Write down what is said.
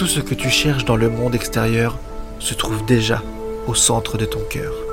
tout ce que tu cherches dans le monde extérieur se trouve déjà au centre de ton cœur.